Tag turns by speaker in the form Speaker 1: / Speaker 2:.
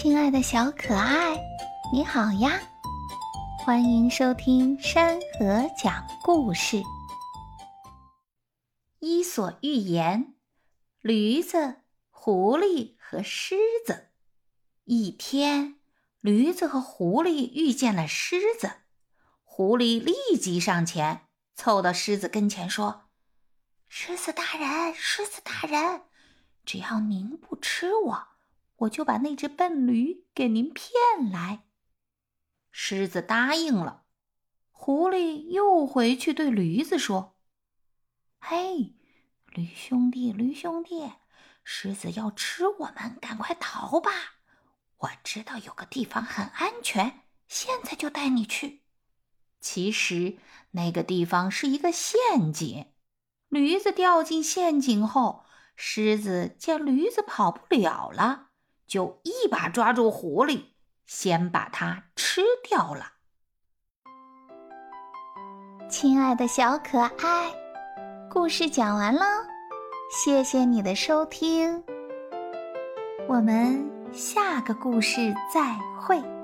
Speaker 1: 亲爱的小可爱，你好呀！欢迎收听山河讲故事，《伊索寓言》：驴子、狐狸和狮子。一天，驴子和狐狸遇见了狮子，狐狸立即上前，凑到狮子跟前说：“狮子大人，狮子大人，只要您不吃我。”我就把那只笨驴给您骗来。狮子答应了。狐狸又回去对驴子说：“嘿，驴兄弟，驴兄弟，狮子要吃我们，赶快逃吧！我知道有个地方很安全，现在就带你去。其实那个地方是一个陷阱。驴子掉进陷阱后，狮子见驴子跑不了了。”就一把抓住狐狸，先把它吃掉了。亲爱的小可爱，故事讲完了，谢谢你的收听，我们下个故事再会。